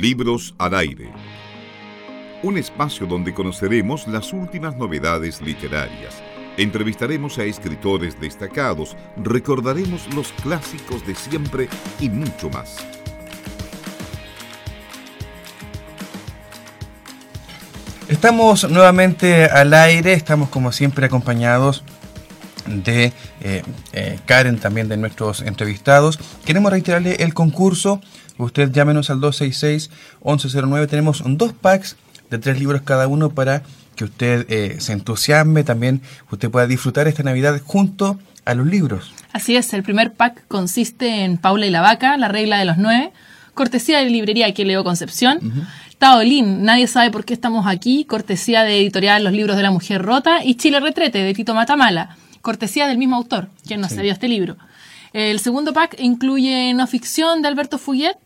Libros al aire. Un espacio donde conoceremos las últimas novedades literarias. Entrevistaremos a escritores destacados, recordaremos los clásicos de siempre y mucho más. Estamos nuevamente al aire, estamos como siempre acompañados de eh, eh, Karen, también de nuestros entrevistados. Queremos reiterarle el concurso. Usted llámenos al 266-1109. Tenemos dos packs de tres libros cada uno para que usted eh, se entusiasme, también usted pueda disfrutar esta Navidad junto a los libros. Así es, el primer pack consiste en Paula y la Vaca, la regla de los nueve, cortesía de librería que leo Concepción. Taolín, Nadie sabe por qué estamos aquí, cortesía de editorial Los libros de la mujer rota y Chile Retrete de Tito Matamala, cortesía del mismo autor, quien nos cedió este libro. El segundo pack incluye no ficción de Alberto Fuyet,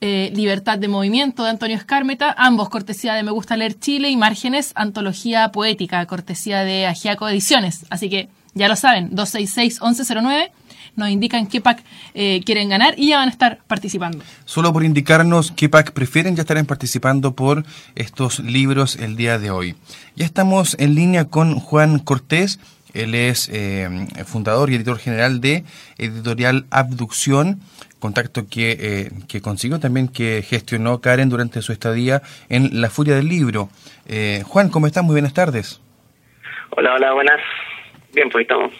eh, Libertad de Movimiento de Antonio Escármeta, ambos cortesía de Me Gusta Leer Chile y Márgenes, Antología Poética, cortesía de Agiaco Ediciones. Así que ya lo saben, 266-1109 nos indican qué pack eh, quieren ganar y ya van a estar participando. Solo por indicarnos qué pack prefieren, ya estarán participando por estos libros el día de hoy. Ya estamos en línea con Juan Cortés. Él es eh, fundador y editor general de Editorial Abducción contacto que, eh, que, consiguió también que gestionó Karen durante su estadía en La Furia del Libro. Eh, Juan, ¿cómo estás? Muy buenas tardes. Hola, hola, buenas. Bien, pues estamos.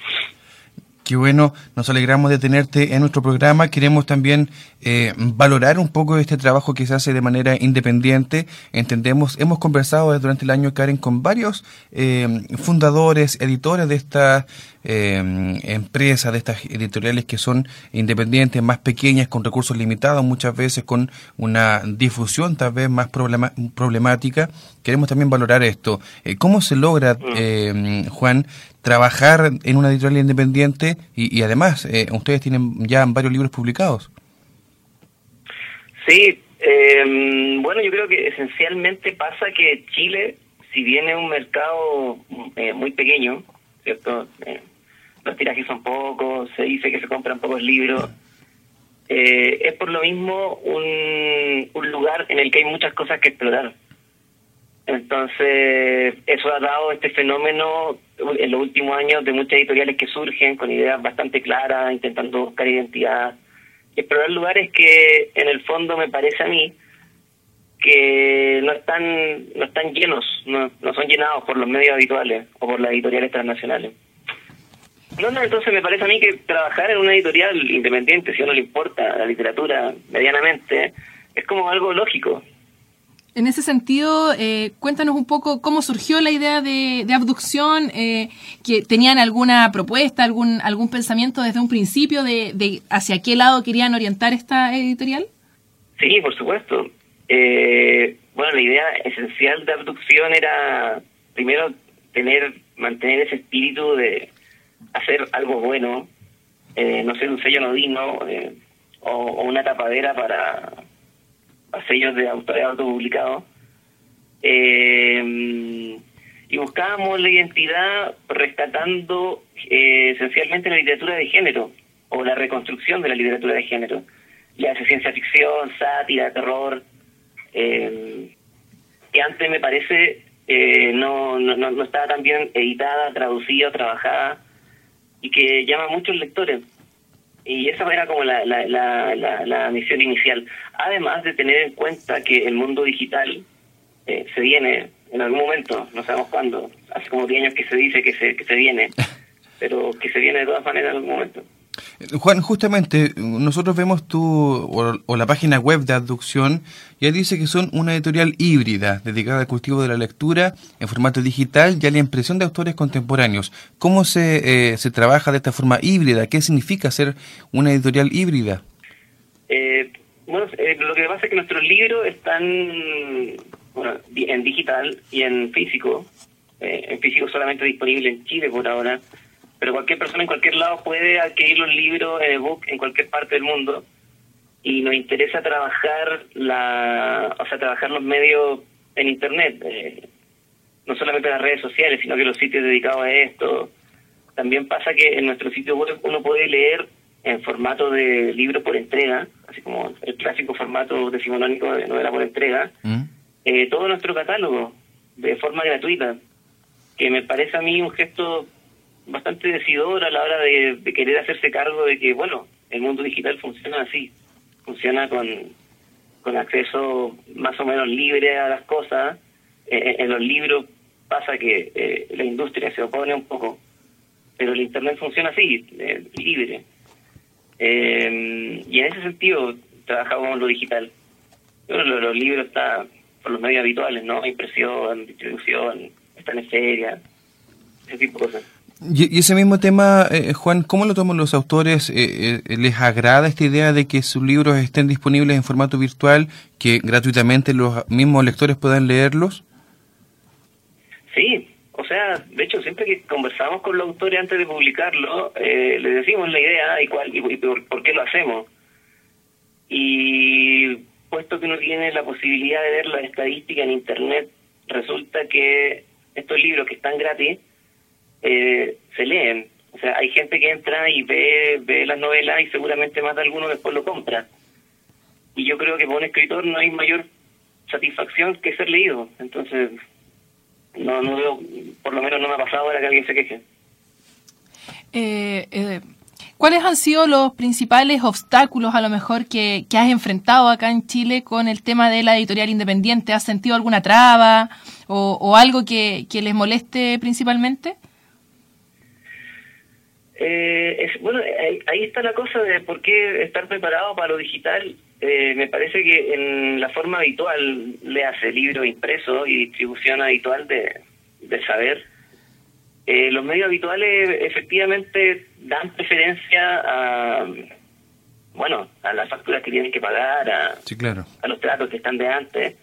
Qué bueno, nos alegramos de tenerte en nuestro programa. Queremos también eh, valorar un poco este trabajo que se hace de manera independiente. Entendemos, hemos conversado durante el año, Karen, con varios eh, fundadores, editores de estas eh, empresas, de estas editoriales que son independientes, más pequeñas, con recursos limitados, muchas veces con una difusión tal vez más problemática. Queremos también valorar esto. ¿Cómo se logra, mm. Juan, trabajar en una editorial independiente y, y además ustedes tienen ya varios libros publicados? Sí, eh, bueno, yo creo que esencialmente pasa que Chile, si bien es un mercado eh, muy pequeño, ¿cierto? Eh, los tirajes son pocos, se dice que se compran pocos libros, eh, es por lo mismo un, un lugar en el que hay muchas cosas que explorar. Entonces, eso ha dado este fenómeno en los últimos años de muchas editoriales que surgen con ideas bastante claras, intentando buscar identidad explorar lugares que en el fondo me parece a mí que no están no están llenos, no, no son llenados por los medios habituales o por las editoriales transnacionales. No, no, entonces me parece a mí que trabajar en una editorial independiente, si a uno le importa la literatura medianamente, es como algo lógico. En ese sentido, eh, cuéntanos un poco cómo surgió la idea de, abducción, eh, que tenían alguna propuesta, algún algún pensamiento desde un principio de, de, hacia qué lado querían orientar esta editorial. Sí, por supuesto. Eh, bueno, la idea esencial de abducción era primero tener, mantener ese espíritu de hacer algo bueno, no ser un sello anodino o, o una tapadera para sellos de autores autopublicados. Eh, y buscábamos la identidad rescatando eh, esencialmente la literatura de género o la reconstrucción de la literatura de género, ya sea ciencia ficción, sátira, terror, eh, que antes me parece eh, no, no, no estaba tan bien editada, traducida, trabajada y que llama a muchos lectores. Y esa era como la, la, la, la, misión inicial. Además de tener en cuenta que el mundo digital eh, se viene en algún momento, no sabemos cuándo, hace como 10 años que se dice que se, que se viene, pero que se viene de todas maneras en algún momento. Juan, justamente nosotros vemos tu o, la página web de Abducción, ya dice que son una editorial híbrida dedicada al cultivo de la lectura en formato digital y a la impresión de autores contemporáneos. ¿Cómo se, eh, se trabaja de esta forma híbrida? ¿Qué significa ser una editorial híbrida? Eh, bueno, eh, lo que pasa es que nuestros libros están en digital y en físico. en físico solamente disponible en Chile por ahora pero cualquier persona en cualquier lado puede adquirir los libros en ebook en cualquier parte del mundo y nos interesa trabajar la o sea trabajar los medios en internet eh, no solamente las redes sociales sino que los sitios dedicados a esto también pasa que en nuestro sitio web uno puede leer en formato de libro por entrega así como el clásico formato decimonónico de novela por entrega, ¿Mm? eh, todo nuestro catálogo de forma gratuita, que me parece a mí un gesto bastante decidor a la hora de, querer hacerse cargo de que, bueno, el mundo digital funciona así, funciona con, con acceso más o menos libre a las cosas. Eh, en los libros pasa que eh, la industria se opone un poco, pero el Internet funciona así, eh, libre. Eh, y en ese sentido trabajamos lo digital. Bueno, lo- los libros están por los medios habituales, ¿no? Impresión, distribución, están en feria, ese tipo de cosas. Y, ese mismo tema, eh, Juan, ¿cómo lo toman los autores? Eh, eh, ¿Les agrada esta idea de que sus libros estén disponibles en formato virtual, que gratuitamente los mismos lectores puedan leerlos? Sí, o sea, de hecho, siempre que conversamos con los autores antes de publicarlo, eh, les decimos la idea y, cuál, y, por, qué lo hacemos. Y puesto que uno tiene la posibilidad de ver la estadística en Internet, resulta que estos libros que están gratis eh, se leen. O sea, hay gente que entra y ve, ve las novelas y seguramente más de alguno después lo compra. Y yo creo que para un escritor no hay mayor satisfacción que ser leído. Entonces, no, no veo, por lo menos no me ha pasado ahora que alguien se queje. Eh, eh, ¿Cuáles han sido los principales obstáculos a lo mejor que, has enfrentado acá en Chile con el tema de la editorial independiente? ¿Has sentido alguna traba o, o algo que, que les moleste principalmente? Eh, es, bueno, ahí, ahí está la cosa de por qué estar preparado para lo digital. Eh, me parece que en la forma habitual, le hace libro impreso y distribución habitual de, saber, eh, los medios habituales efectivamente dan preferencia a, bueno, a las facturas que tienen que pagar, a, Sí, claro. a los tratos que están de antes,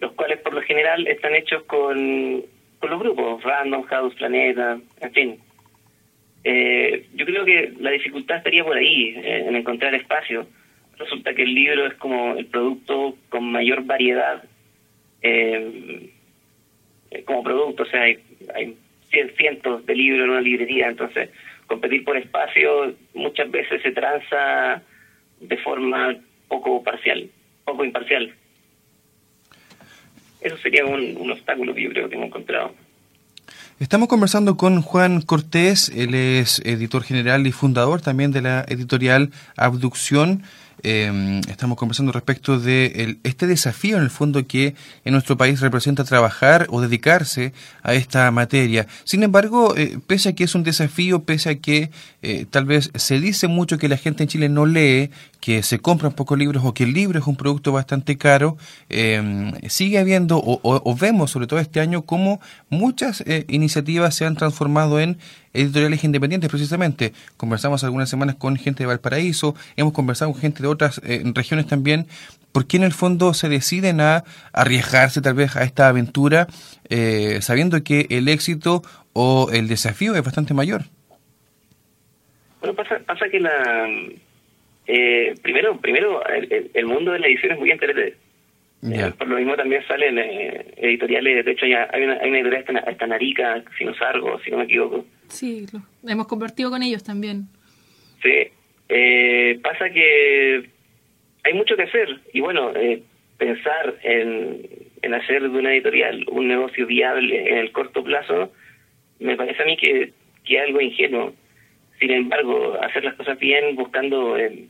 los cuales por lo general están hechos con, con los grupos, Random House, Planeta, en fin. Eh, yo creo que la dificultad estaría por ahí, eh, en encontrar espacio. Resulta que el libro es como el producto con mayor variedad eh, eh, como producto, o sea, hay, hay cien- cientos de libros en una librería, entonces competir por espacio muchas veces se tranza de forma poco parcial, poco imparcial. Eso sería un, un obstáculo que yo creo que hemos encontrado. Estamos conversando con Juan Cortés, él es editor general y fundador también de la editorial Abducción. Eh, estamos conversando respecto de el- este desafío en el fondo que en nuestro país representa trabajar o dedicarse a esta materia. Sin embargo, eh, pese a que es un desafío, pese a que eh, tal vez se dice mucho que la gente en Chile no lee, que se compran pocos libros o que el libro es un producto bastante caro, eh, sigue habiendo o, o- o vemos sobre todo este año cómo muchas eh, iniciativas se han transformado en editoriales independientes precisamente. Conversamos algunas semanas con gente de Valparaíso, hemos conversado con gente de otras eh, regiones también, porque en el fondo se deciden a arriesgarse tal vez a esta aventura eh, sabiendo que el éxito o el desafío es bastante mayor. Bueno, pasa, pasa que la... eh, primero, primero el, mundo de la edición es muy interesante. Ya. Eh, por lo mismo también salen eh, editoriales, de hecho ya hay una, hay una editorial hasta, hasta Narica, Sinusargo, si no me equivoco. Sí, lo hemos convertido con ellos también. Sí, eh, pasa que hay mucho que hacer y bueno, eh, pensar en, en hacer de una editorial un negocio viable en el corto plazo me parece a mí que, que algo ingenuo. Sin embargo, hacer las cosas bien buscando eh,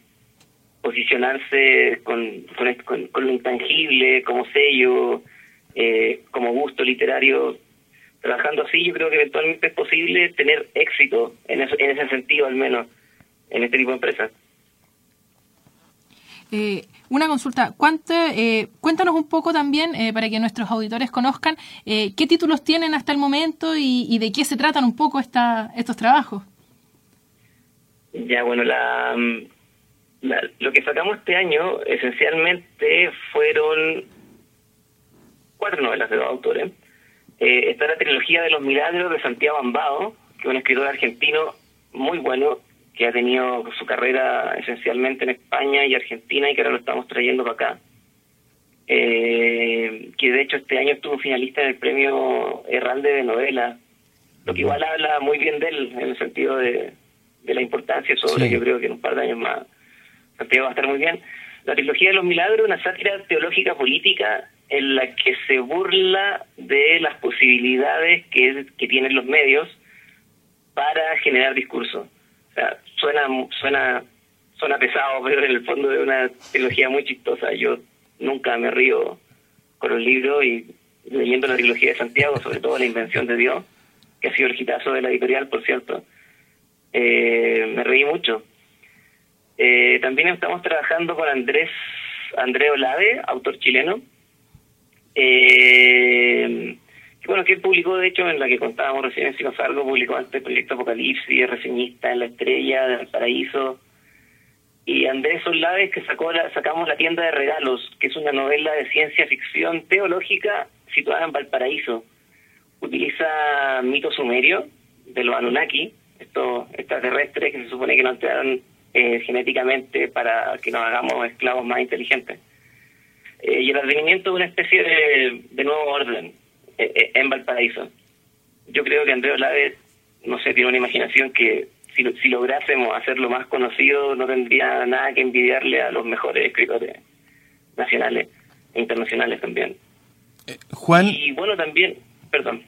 posicionarse con, con, con- con lo intangible, como sello, eh, como gusto literario, trabajando así, yo creo que eventualmente es posible tener éxito en, eso, en ese sentido, al menos, en este tipo de empresas. Eh, una consulta, ¿cuánto, eh, cuéntanos un poco también, eh, para que nuestros auditores conozcan, eh, qué títulos tienen hasta el momento y, y de qué se tratan un poco esta, estos trabajos. Ya, bueno, la, mm, la- lo que sacamos este año esencialmente fueron cuatro novelas de dos autores. Eh, está la trilogía de los milagros de Santiago Ambao, que es un escritor argentino muy bueno, que ha tenido su carrera esencialmente en España y Argentina y que ahora lo estamos trayendo para acá. Eh, que de hecho este año estuvo finalista en el premio Herralde de novela, lo que igual habla muy bien de él, en el sentido de, de la importancia sobre, Sí. yo creo que en un par de años más Santiago va a estar muy bien. La trilogía de los milagros una sátira teológica política en la que se burla de las posibilidades que, que tienen los medios para generar discurso. O sea, suena, suena, suena pesado, pero en el fondo es una trilogía muy chistosa. Yo nunca me río con los libros y leyendo la trilogía de Santiago, sobre todo La Invención de Dios, que ha sido el hitazo de la editorial, por cierto. Eh, me reí mucho. Eh, también estamos trabajando con Andrés André Olave, autor chileno, eh, bueno, que publicó, de hecho, en la que contábamos recién en Sinofargo, publicó antes proyecto Apocalipsis, reseñista en La Estrella, del Paraíso, y Andrés Olave, que sacó la, sacamos La Tienda de Regalos, que es una novela de ciencia ficción teológica situada en Valparaíso. Utiliza mito sumerio de los Anunnaki, estos extraterrestres que se supone que nos entraron eh, genéticamente para que nos hagamos esclavos más inteligentes. Eh, y el advenimiento de una especie de, nuevo orden eh, eh, en Valparaíso. Yo creo que Andrés Olave, no sé, tiene una imaginación que si, si lográsemos hacerlo más conocido no tendría nada que envidiarle a los mejores escritores nacionales e internacionales también. Juan. Y bueno, también, perdón.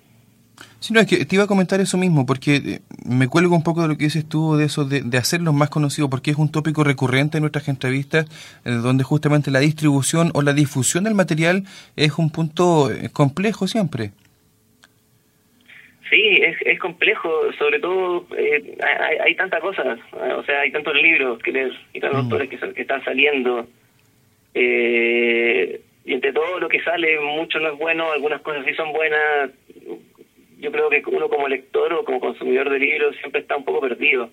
Sí, no, es que te iba a comentar eso mismo, porque eh, me cuelgo un poco de lo que dices tú, de eso, de, hacerlos más conocidos, porque es un tópico recurrente en nuestras entrevistas, eh, donde justamente la distribución o la difusión del material es un punto eh, complejo siempre. Sí, es, es complejo, sobre todo hay, hay tantas cosas, o sea, hay tantos libros que leer y tantos mm. autores que, que están saliendo. y entre todo lo que sale, mucho no es bueno, algunas cosas sí son buenas, yo creo que uno como lector o como consumidor de libros siempre está un poco perdido.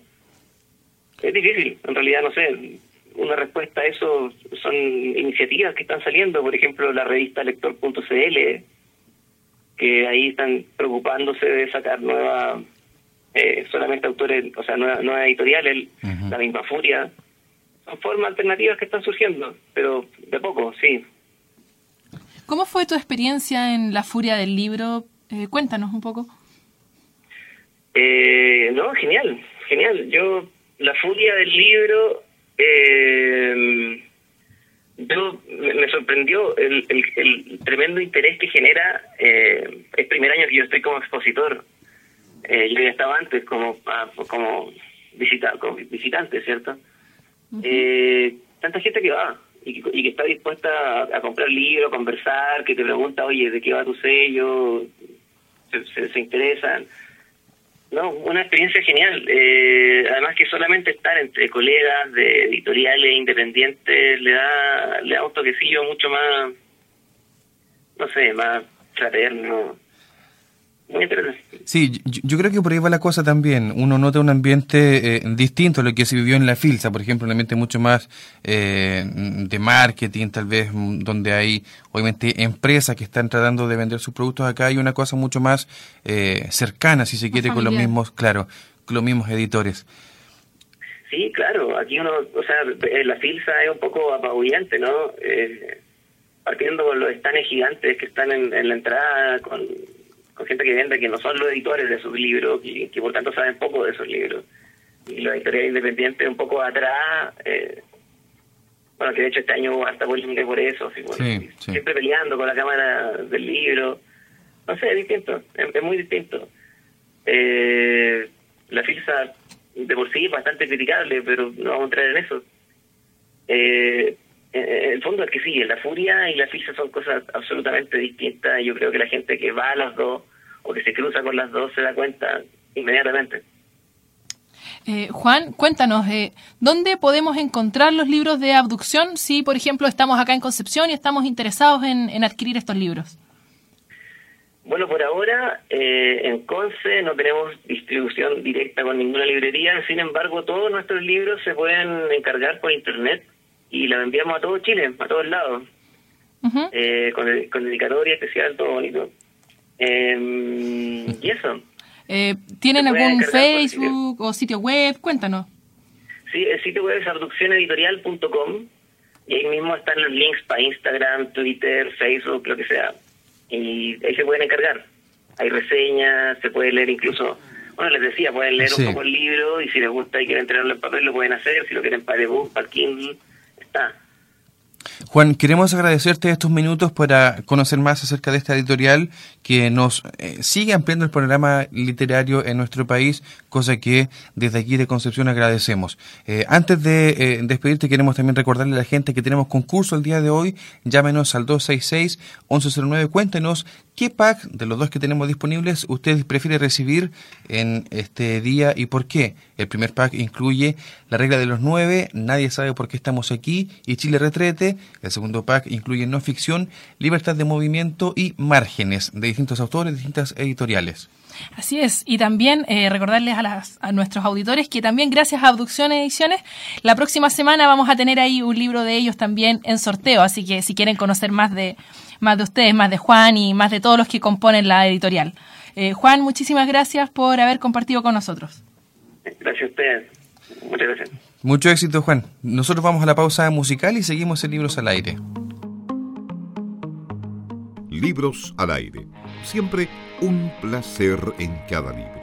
Es difícil, en realidad, no sé, una respuesta a eso son iniciativas que están saliendo, por ejemplo, la revista lector.cl, que ahí están preocupándose de sacar nueva, eh, solamente autores, o sea, nueva, nueva editoriales, la misma Furia. Son formas alternativas que están surgiendo, pero de poco, sí. ¿Cómo fue tu experiencia en la Furia del libro? Eh, cuéntanos un poco. Eh, no, genial, genial. Yo, la furia del libro, eh, yo me, sorprendió el, el, tremendo interés que genera. Eh, es primer año que yo estoy como expositor. Eh, yo ya estaba antes como como, visita, como visitante, ¿cierto? eh, tanta gente que va y que, y que está dispuesta a, a comprar libros, conversar, que te pregunta, oye, ¿de qué va tu sello? Se, se, interesan. No, una experiencia genial. Eh, además que solamente estar entre colegas de editoriales independientes le da, le da un toquecillo mucho más, no sé, más fraterno, Sí, yo, creo que por ahí va la cosa también. Uno nota un ambiente eh, distinto a lo que se vivió en la Filsa, por ejemplo, un ambiente mucho más eh, de marketing, tal vez, mm, donde hay, obviamente, empresas que están tratando de vender sus productos. Acá hay una cosa mucho más eh, cercana, si se quiere, con los mismos, claro, con los mismos editores. Sí, claro, aquí uno, o sea, la Filsa es un poco apabullante, ¿no? partiendo con los estanes gigantes que están en la entrada, con con gente que vende que no son los editores de esos libros, y que por tanto saben poco de esos libros. Y los editores independientes un poco atrás, eh, bueno, que de hecho este año hubo hasta polémica por eso, siempre peleando con la cámara del libro. No sé, es distinto, es, muy distinto. Eh, la FILSA de por sí es bastante criticable, pero no vamos a entrar en eso. Eh, el fondo es que sí, la furia y la FILSA son cosas absolutamente distintas. Yo creo que la gente que va a las dos o que se cruza con las dos se da cuenta inmediatamente. Eh, Juan, cuéntanos, eh, ¿dónde podemos encontrar los libros de abducción si, por ejemplo, estamos acá en Concepción y estamos interesados en, adquirir estos libros? Bueno, por ahora eh, en Conce no tenemos distribución directa con ninguna librería, sin embargo todos nuestros libros se pueden encargar por internet y los enviamos a todo Chile, a todos lados, eh, con, con dedicatoria especial, todo bonito. Eh, y eso. Eh, ¿Tienen algún Facebook o sitio web? Cuéntanos. Sí, el sitio web es abduccioneditorial.com y ahí mismo están los links para Instagram, Twitter, Facebook, lo que sea. Y ahí se pueden encargar. Hay reseñas, se puede leer incluso, bueno, les decía, pueden leer un poco el libro y si les gusta y quieren tenerlo en papel lo pueden hacer, si lo quieren para ebook, para Kindle, está. Juan, queremos agradecerte estos minutos para conocer más acerca de esta editorial que nos eh, sigue ampliando el panorama literario en nuestro país, cosa que desde aquí de Concepción agradecemos. Eh, antes de eh, despedirte, queremos también recordarle a la gente que tenemos concurso el día de hoy. Llámenos al 266-1109. Cuéntenos qué pack de los dos que tenemos disponibles usted prefiere recibir en este día y por qué. El primer pack incluye La regla de los nueve, Nadie sabe por qué estamos aquí y Chile Retrete. El segundo pack incluye no ficción, libertad de movimiento y márgenes de distintos autores, distintas editoriales. Así es, y también eh, recordarles a, nuestros auditores que también gracias a Abducción Ediciones, la próxima semana vamos a tener ahí un libro de ellos también en sorteo, así que si quieren conocer más de, más de ustedes, más de Juan y más de todos los que componen la editorial. Eh, Juan, muchísimas gracias por haber compartido con nosotros. Gracias a ustedes. Muchas gracias. Mucho éxito, Juan. Nosotros vamos a la pausa musical y seguimos en Libros al Aire. Libros al Aire. Siempre un placer en cada libro.